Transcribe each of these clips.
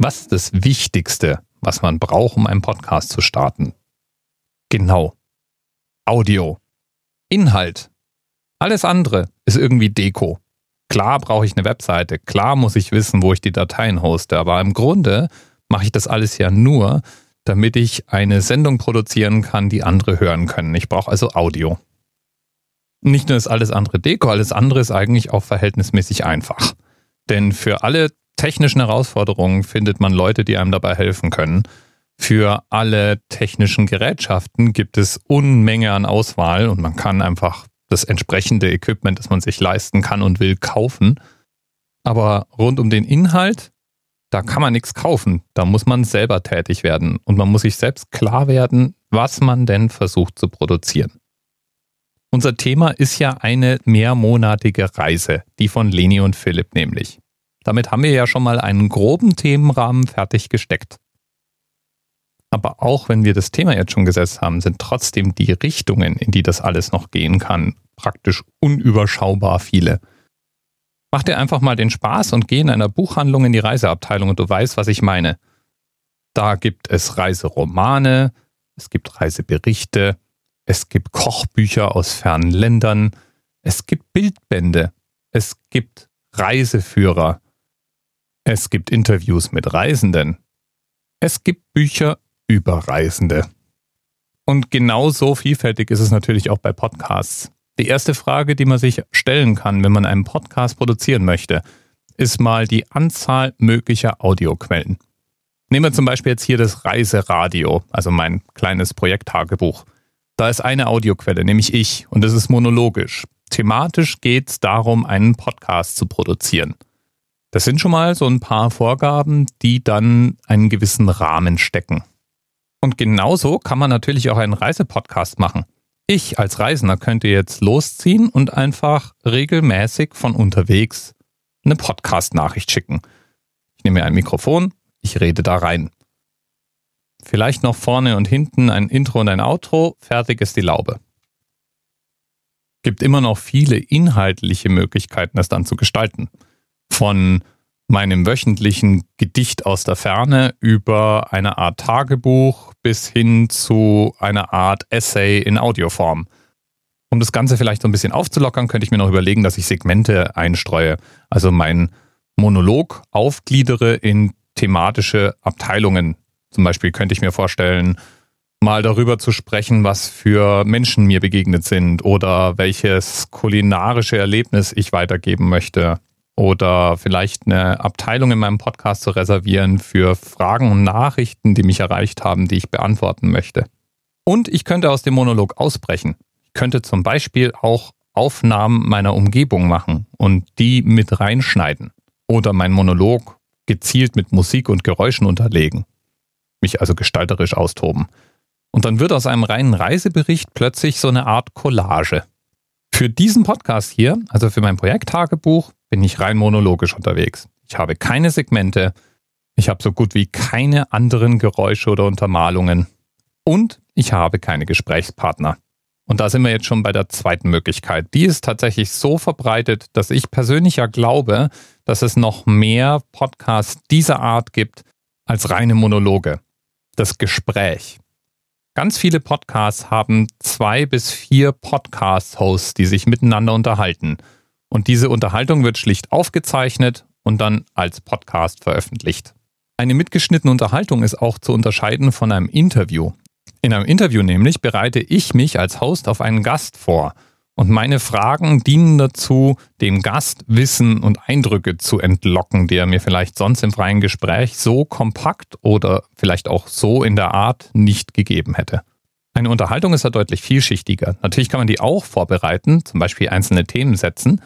Was ist das Wichtigste, was man braucht, um einen Podcast zu starten? Genau. Audio. Inhalt. Alles andere ist irgendwie Deko. Klar brauche ich eine Webseite, klar muss ich wissen, wo ich die Dateien hoste, aber im Grunde mache ich das alles ja nur, damit ich eine Sendung produzieren kann, die andere hören können. Ich brauche also Audio. Nicht nur ist alles andere Deko, alles andere ist eigentlich auch verhältnismäßig einfach. Denn für alle technischen Herausforderungen findet man Leute, die einem dabei helfen können. Für alle technischen Gerätschaften gibt es Unmenge an Auswahl und man kann einfach das entsprechende Equipment, das man sich leisten kann und will, kaufen. Aber rund um den Inhalt, da kann man nichts kaufen. Da muss man selber tätig werden und man muss sich selbst klar werden, was man denn versucht zu produzieren. Unser Thema ist ja eine mehrmonatige Reise, die von Leni und Philipp nämlich. Damit haben wir ja schon mal einen groben Themenrahmen fertig gesteckt. Aber auch wenn wir das Thema jetzt schon gesetzt haben, sind trotzdem die Richtungen, in die das alles noch gehen kann, praktisch unüberschaubar viele. Mach dir einfach mal den Spaß und geh in einer Buchhandlung in die Reiseabteilung und du weißt, was ich meine. Da gibt es Reiseromane, es gibt Reiseberichte, es gibt Kochbücher aus fernen Ländern, es gibt Bildbände, es gibt Reiseführer, es gibt Interviews mit Reisenden, es gibt Bücher über Reisende. Und genauso vielfältig ist es natürlich auch bei Podcasts. Die erste Frage, die man sich stellen kann, wenn man einen Podcast produzieren möchte, ist mal die Anzahl möglicher Audioquellen. Nehmen wir zum Beispiel jetzt hier das Reiseradio, also mein kleines Projekttagebuch. Da ist eine Audioquelle, nämlich ich, und das ist monologisch. Thematisch geht es darum, einen Podcast zu produzieren. Das sind schon mal so ein paar Vorgaben, die dann einen gewissen Rahmen stecken. Und genauso kann man natürlich auch einen Reisepodcast machen. Ich als Reisender könnte jetzt losziehen und einfach regelmäßig von unterwegs eine Podcast-Nachricht schicken. Ich nehme mir ein Mikrofon, ich rede da rein. Vielleicht noch vorne und hinten ein Intro und ein Outro, fertig ist die Laube. Gibt immer noch viele inhaltliche Möglichkeiten, das dann zu gestalten. Von meinem wöchentlichen Gedicht aus der Ferne über eine Art Tagebuch bis hin zu einer Art Essay in Audioform. Um das Ganze vielleicht so ein bisschen aufzulockern, könnte ich mir noch überlegen, dass ich Segmente einstreue. Also mein Monolog aufgliedere in thematische Abteilungen, zum Beispiel könnte ich mir vorstellen, mal darüber zu sprechen, was für Menschen mir begegnet sind oder welches kulinarische Erlebnis ich weitergeben möchte. Oder vielleicht eine Abteilung in meinem Podcast zu reservieren für Fragen und Nachrichten, die mich erreicht haben, die ich beantworten möchte. Und ich könnte aus dem Monolog ausbrechen. Ich könnte zum Beispiel auch Aufnahmen meiner Umgebung machen und die mit reinschneiden. Oder mein Monolog gezielt mit Musik und Geräuschen unterlegen mich also gestalterisch austoben. Und dann wird aus einem reinen Reisebericht plötzlich so eine Art Collage. Für diesen Podcast hier, also für mein Projekttagebuch, bin ich rein monologisch unterwegs. Ich habe keine Segmente, ich habe so gut wie keine anderen Geräusche oder Untermalungen und ich habe keine Gesprächspartner. Und da sind wir jetzt schon bei der zweiten Möglichkeit. Die ist tatsächlich so verbreitet, dass ich persönlich ja glaube, dass es noch mehr Podcasts dieser Art gibt als reine Monologe das Gespräch. Ganz viele Podcasts haben zwei bis vier Podcast-Hosts, die sich miteinander unterhalten. Und diese Unterhaltung wird schlicht aufgezeichnet und dann als Podcast veröffentlicht. Eine mitgeschnittene Unterhaltung ist auch zu unterscheiden von einem Interview. In einem Interview nämlich bereite ich mich als Host auf einen Gast vor und meine Fragen dienen dazu, dem Gast Wissen und Eindrücke zu entlocken, die er mir vielleicht sonst im freien Gespräch so kompakt oder vielleicht auch so in der Art nicht gegeben hätte. Eine Unterhaltung ist ja deutlich vielschichtiger. Natürlich kann man die auch vorbereiten, zum Beispiel einzelne Themen setzen,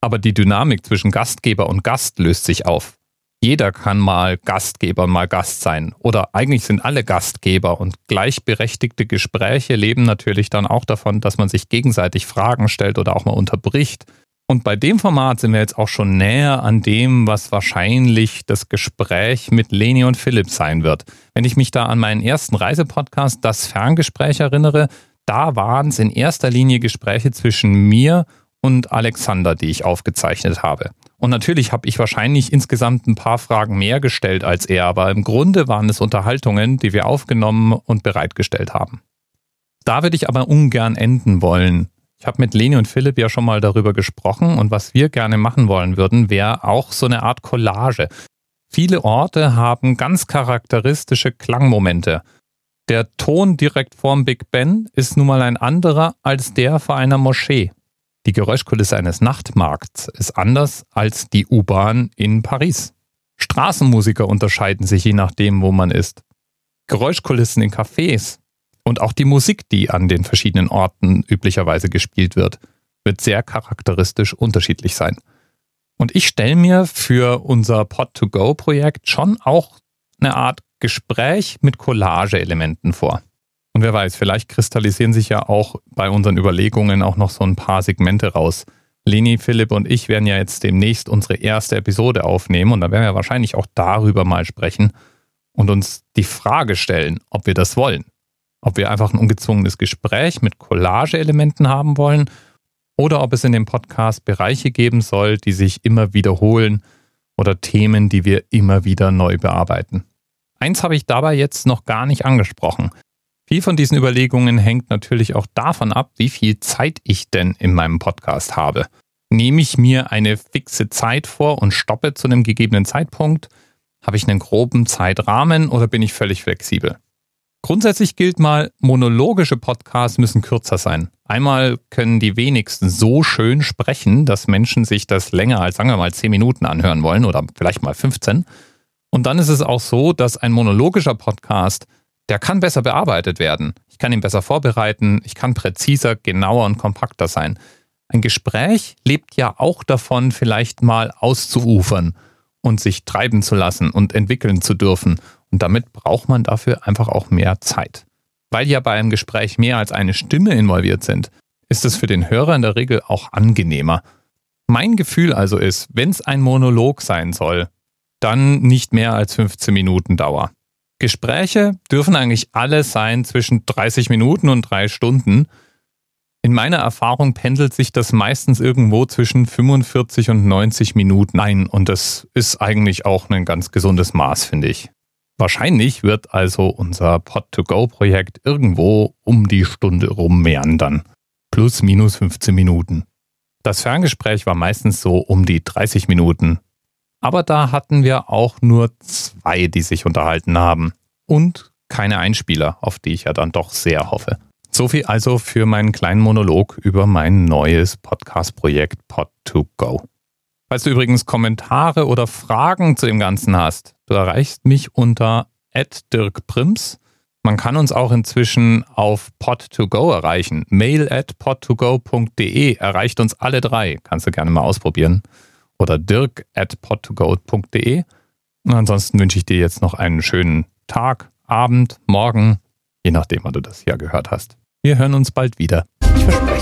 aber die Dynamik zwischen Gastgeber und Gast löst sich auf jeder kann mal Gastgeber und mal Gast sein. Oder eigentlich sind alle Gastgeber und gleichberechtigte Gespräche leben natürlich dann auch davon, dass man sich gegenseitig Fragen stellt oder auch mal unterbricht. Und bei dem Format sind wir jetzt auch schon näher an dem, was wahrscheinlich das Gespräch mit Leni und Philipp sein wird. Wenn ich mich da an meinen ersten Reisepodcast, das Ferngespräch erinnere, da waren es in erster Linie Gespräche zwischen mir und Alexander, die ich aufgezeichnet habe. Und natürlich habe ich wahrscheinlich insgesamt ein paar Fragen mehr gestellt als er, aber im Grunde waren es Unterhaltungen, die wir aufgenommen und bereitgestellt haben. Da würde ich aber ungern enden wollen. Ich habe mit Leni und Philipp ja schon mal darüber gesprochen und was wir gerne machen wollen würden, wäre auch so eine Art Collage. Viele Orte haben ganz charakteristische Klangmomente. Der Ton direkt vorm Big Ben ist nun mal ein anderer als der vor einer Moschee. Die Geräuschkulisse eines Nachtmarkts ist anders als die U-Bahn in Paris. Straßenmusiker unterscheiden sich je nachdem, wo man ist. Geräuschkulissen in Cafés und auch die Musik, die an den verschiedenen Orten üblicherweise gespielt wird, wird sehr charakteristisch unterschiedlich sein. Und ich stelle mir für unser Pod-to-Go-Projekt schon auch eine Art Gespräch mit Collage-Elementen vor. Und wer weiß, vielleicht kristallisieren sich ja auch bei unseren Überlegungen auch noch so ein paar Segmente raus. Leni, Philipp und ich werden ja jetzt demnächst unsere erste Episode aufnehmen und da werden wir wahrscheinlich auch darüber mal sprechen und uns die Frage stellen, ob wir das wollen. Ob wir einfach ein ungezwungenes Gespräch mit Collage-Elementen haben wollen oder ob es in dem Podcast Bereiche geben soll, die sich immer wiederholen oder Themen, die wir immer wieder neu bearbeiten. Eins habe ich dabei jetzt noch gar nicht angesprochen. Viel von diesen Überlegungen hängt natürlich auch davon ab, wie viel Zeit ich denn in meinem Podcast habe. Nehme ich mir eine fixe Zeit vor und stoppe zu einem gegebenen Zeitpunkt? Habe ich einen groben Zeitrahmen oder bin ich völlig flexibel? Grundsätzlich gilt mal, monologische Podcasts müssen kürzer sein. Einmal können die wenigsten so schön sprechen, dass Menschen sich das länger als, sagen wir mal, 10 Minuten anhören wollen oder vielleicht mal 15. Und dann ist es auch so, dass ein monologischer Podcast, der kann besser bearbeitet werden. Ich kann ihn besser vorbereiten, ich kann präziser, genauer und kompakter sein. Ein Gespräch lebt ja auch davon, vielleicht mal auszuufern und sich treiben zu lassen und entwickeln zu dürfen und damit braucht man dafür einfach auch mehr Zeit. Weil ja bei einem Gespräch mehr als eine Stimme involviert sind, ist es für den Hörer in der Regel auch angenehmer. Mein Gefühl also ist, wenn es ein Monolog sein soll, dann nicht mehr als 15 Minuten Dauer. Gespräche dürfen eigentlich alle sein zwischen 30 Minuten und drei Stunden. In meiner Erfahrung pendelt sich das meistens irgendwo zwischen 45 und 90 Minuten ein und das ist eigentlich auch ein ganz gesundes Maß, finde ich. Wahrscheinlich wird also unser Pod-to-Go-Projekt irgendwo um die Stunde rum meandern. Plus minus 15 Minuten. Das Ferngespräch war meistens so um die 30 Minuten. Aber da hatten wir auch nur zwei, die sich unterhalten haben. Und keine Einspieler, auf die ich ja dann doch sehr hoffe. So viel also für meinen kleinen Monolog über mein neues Podcast-Projekt Pod2Go. Falls du übrigens Kommentare oder Fragen zu dem Ganzen hast, du erreichst mich unter @dirkprims. Man kann uns auch inzwischen auf pod2go erreichen. Mail at pod2go.de erreicht uns alle drei. Kannst du gerne mal ausprobieren. Oder dirk at pod2go.de. Und ansonsten wünsche ich dir jetzt noch einen schönen Tag, Abend, Morgen, je nachdem, wann du das hier gehört hast. Wir hören uns bald wieder. Ich verspreche.